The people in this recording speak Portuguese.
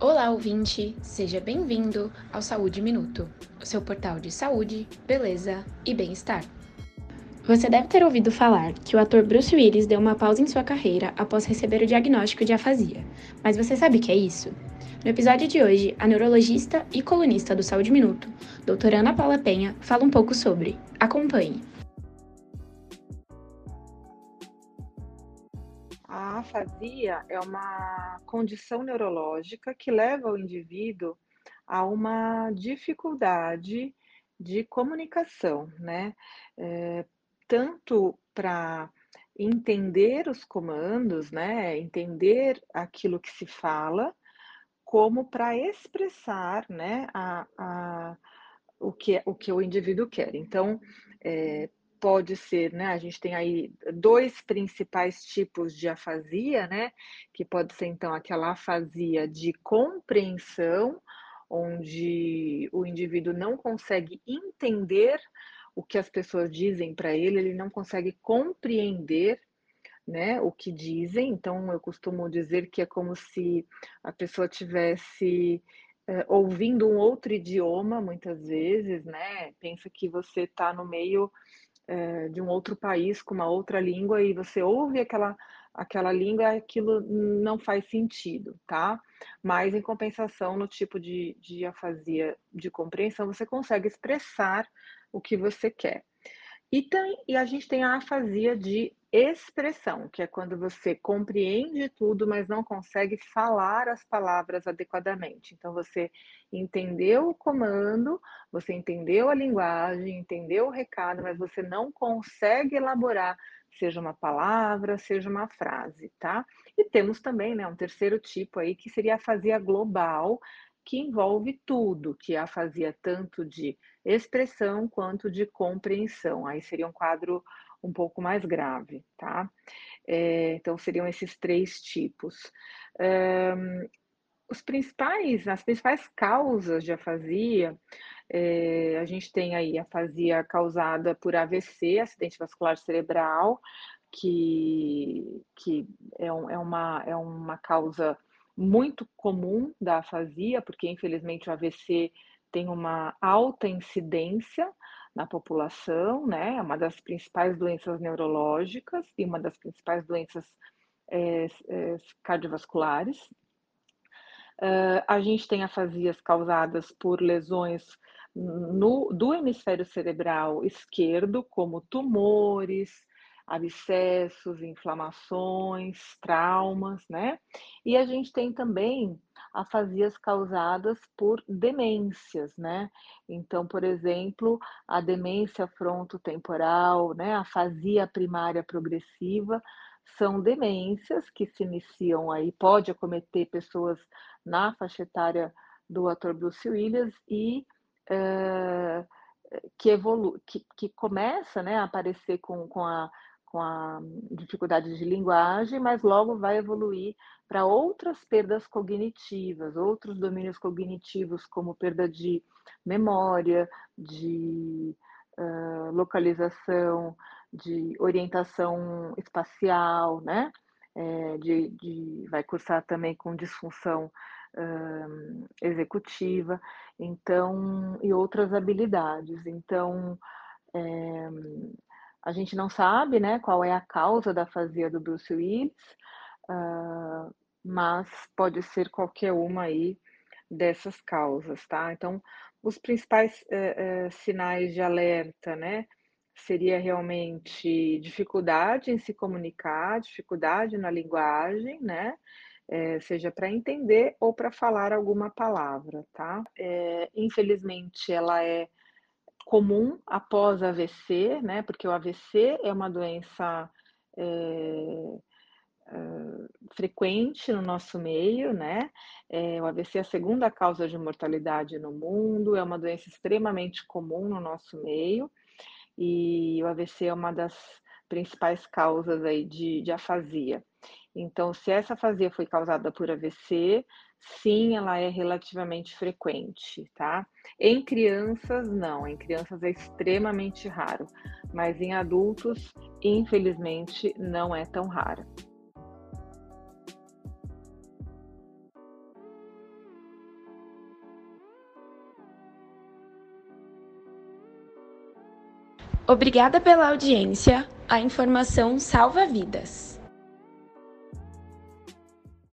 Olá, ouvinte! Seja bem-vindo ao Saúde Minuto, o seu portal de saúde, beleza e bem-estar. Você deve ter ouvido falar que o ator Bruce Willis deu uma pausa em sua carreira após receber o diagnóstico de afasia. Mas você sabe o que é isso? No episódio de hoje, a neurologista e colunista do Saúde Minuto, doutora Ana Paula Penha, fala um pouco sobre. Acompanhe! A afasia é uma condição neurológica que leva o indivíduo a uma dificuldade de comunicação, né? É, tanto para entender os comandos, né? Entender aquilo que se fala, como para expressar, né? A, a, o, que, o que o indivíduo quer. Então, é, pode ser, né? A gente tem aí dois principais tipos de afasia, né? Que pode ser então aquela afasia de compreensão, onde o indivíduo não consegue entender o que as pessoas dizem para ele, ele não consegue compreender né, o que dizem. Então, eu costumo dizer que é como se a pessoa tivesse é, ouvindo um outro idioma, muitas vezes, né? Pensa que você está no meio é, de um outro país com uma outra língua e você ouve aquela aquela língua, aquilo não faz sentido, tá? Mas em compensação, no tipo de, de afasia de compreensão, você consegue expressar o que você quer. E, tem, e a gente tem a afasia de expressão, que é quando você compreende tudo, mas não consegue falar as palavras adequadamente. Então, você entendeu o comando, você entendeu a linguagem, entendeu o recado, mas você não consegue elaborar, seja uma palavra, seja uma frase, tá? E temos também, né, um terceiro tipo aí, que seria a afasia global, que envolve tudo, que é a afasia tanto de expressão quanto de compreensão. Aí seria um quadro um pouco mais grave, tá? É, então seriam esses três tipos. Um, os principais, as principais causas de afasia, é, a gente tem aí a afasia causada por AVC, acidente vascular cerebral, que, que é, um, é, uma, é uma causa muito comum da afasia, porque infelizmente o AVC tem uma alta incidência na população, né? É uma das principais doenças neurológicas e uma das principais doenças é, é, cardiovasculares. Uh, a gente tem afasias causadas por lesões no, do hemisfério cerebral esquerdo, como tumores, abscessos, inflamações, traumas, né? E a gente tem também afasias causadas por demências, né? Então, por exemplo, a demência frontotemporal, né, a afasia primária progressiva, são demências que se iniciam aí, pode acometer pessoas na faixa etária do ator Bruce Willis e uh, que, evolu que, que começa né, a aparecer com, com a com a dificuldade de linguagem, mas logo vai evoluir para outras perdas cognitivas, outros domínios cognitivos, como perda de memória, de uh, localização, de orientação espacial, né? É, de, de, vai cursar também com disfunção uh, executiva, então, e outras habilidades. Então, é, a gente não sabe, né, qual é a causa da afasia do Bruce Willis, uh, mas pode ser qualquer uma aí dessas causas, tá? Então, os principais uh, uh, sinais de alerta, né, seria realmente dificuldade em se comunicar, dificuldade na linguagem, né? É, seja para entender ou para falar alguma palavra, tá? É, infelizmente, ela é comum após AVC, né? Porque o AVC é uma doença é, é, frequente no nosso meio, né? É, o AVC é a segunda causa de mortalidade no mundo, é uma doença extremamente comum no nosso meio, e o AVC é uma das principais causas aí de, de afasia. Então, se essa fazia foi causada por AVC, sim, ela é relativamente frequente, tá? Em crianças, não. Em crianças é extremamente raro. Mas em adultos, infelizmente, não é tão raro. Obrigada pela audiência. A informação salva vidas.